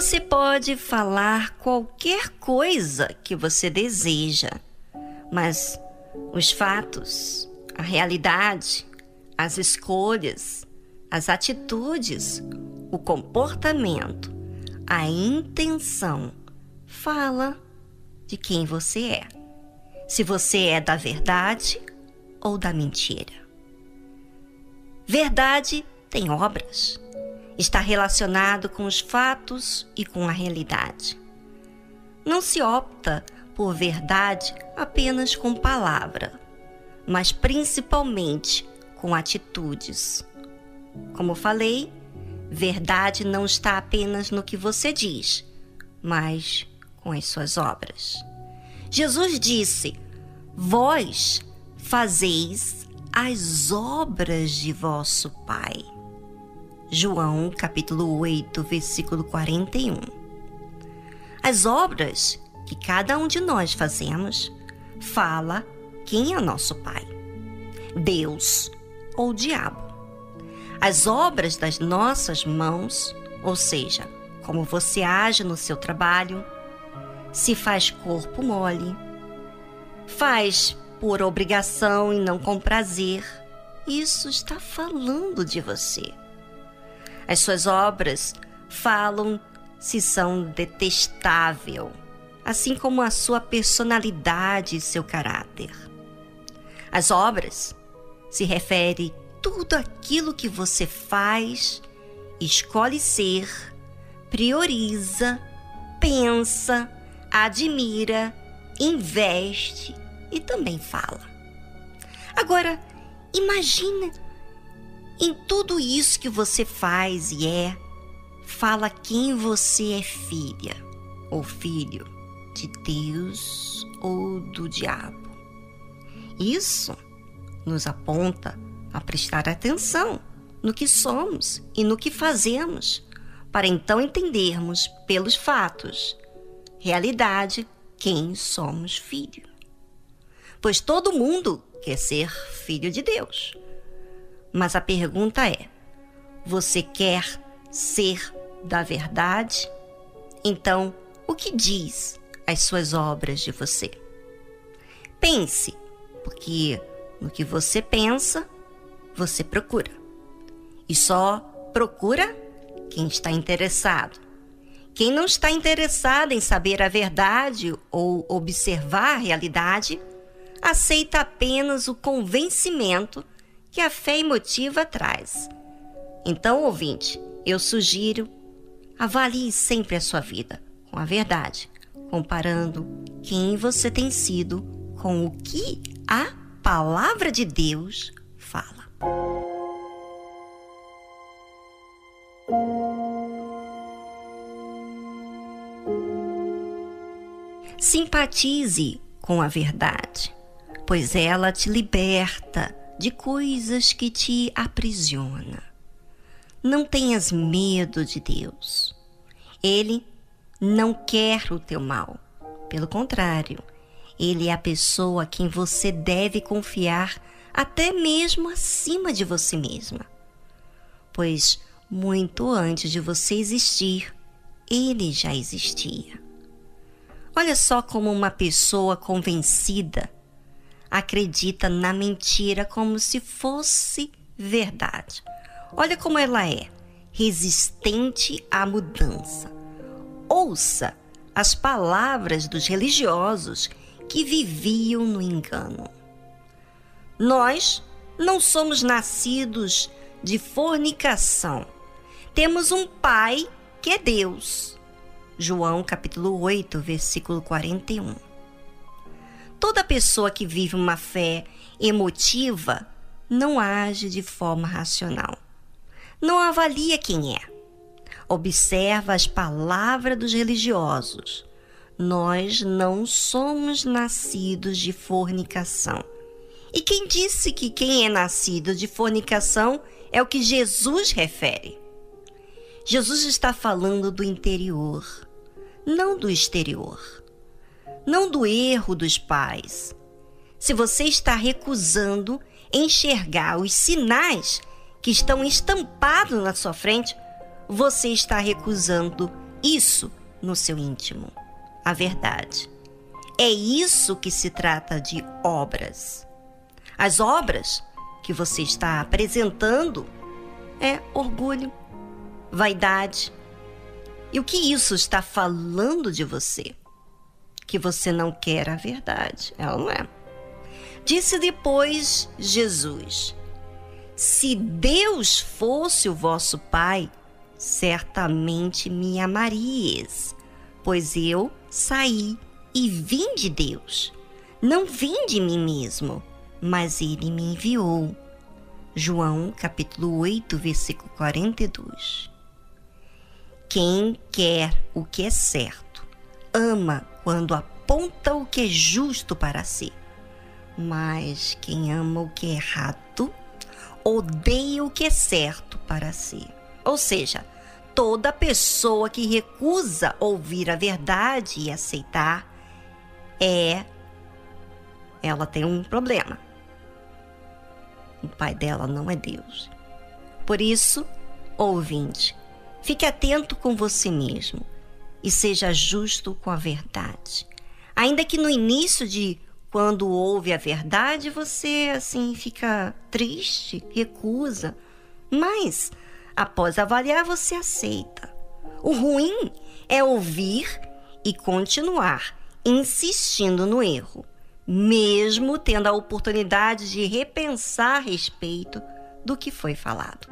Você pode falar qualquer coisa que você deseja, mas os fatos, a realidade, as escolhas, as atitudes, o comportamento, a intenção fala de quem você é. Se você é da verdade ou da mentira. Verdade tem obras. Está relacionado com os fatos e com a realidade. Não se opta por verdade apenas com palavra, mas principalmente com atitudes. Como falei, verdade não está apenas no que você diz, mas com as suas obras. Jesus disse: Vós fazeis as obras de vosso Pai. João capítulo 8, versículo 41. As obras que cada um de nós fazemos fala quem é nosso Pai. Deus ou diabo. As obras das nossas mãos, ou seja, como você age no seu trabalho, se faz corpo mole, faz por obrigação e não com prazer, isso está falando de você. As suas obras falam se são detestável, assim como a sua personalidade e seu caráter. As obras se refere tudo aquilo que você faz, escolhe ser, prioriza, pensa, admira, investe e também fala. Agora, imagina em tudo isso que você faz e é, fala quem você é filha ou filho de Deus ou do diabo. Isso nos aponta a prestar atenção no que somos e no que fazemos, para então entendermos pelos fatos, realidade, quem somos filho. Pois todo mundo quer ser filho de Deus. Mas a pergunta é: você quer ser da verdade? Então, o que diz as suas obras de você? Pense, porque no que você pensa, você procura. E só procura quem está interessado. Quem não está interessado em saber a verdade ou observar a realidade, aceita apenas o convencimento que a fé emotiva traz. Então, ouvinte, eu sugiro avalie sempre a sua vida com a verdade, comparando quem você tem sido com o que a palavra de Deus fala. Simpatize com a verdade, pois ela te liberta de coisas que te aprisionam. Não tenhas medo de Deus. Ele não quer o teu mal. Pelo contrário, ele é a pessoa a quem você deve confiar até mesmo acima de você mesma. Pois muito antes de você existir, ele já existia. Olha só como uma pessoa convencida acredita na mentira como se fosse verdade. Olha como ela é resistente à mudança. Ouça as palavras dos religiosos que viviam no engano. Nós não somos nascidos de fornicação. Temos um Pai que é Deus. João capítulo 8, versículo 41. Toda pessoa que vive uma fé emotiva não age de forma racional. Não avalia quem é. Observa as palavras dos religiosos. Nós não somos nascidos de fornicação e quem disse que quem é nascido de fornicação é o que Jesus refere? Jesus está falando do interior, não do exterior, não do erro dos pais. Se você está recusando enxergar os sinais que estão estampados na sua frente, você está recusando isso no seu íntimo, a verdade. É isso que se trata de obras. As obras que você está apresentando é orgulho, vaidade. E o que isso está falando de você? Que você não quer a verdade, ela não é. Disse depois Jesus: Se Deus fosse o vosso Pai, certamente me amarias, pois eu saí e vim de Deus. Não vim de mim mesmo, mas ele me enviou. João capítulo 8, versículo 42. Quem quer o que é certo, ama quando aponta o que é justo para si. Mas quem ama o que é errado, odeia o que é certo para si. Ou seja, toda pessoa que recusa ouvir a verdade e aceitar é ela tem um problema. O pai dela não é Deus. Por isso, ouvinte, fique atento com você mesmo e seja justo com a verdade. Ainda que no início de quando ouve a verdade, você assim fica triste, recusa, mas Após avaliar, você aceita. O ruim é ouvir e continuar insistindo no erro, mesmo tendo a oportunidade de repensar a respeito do que foi falado.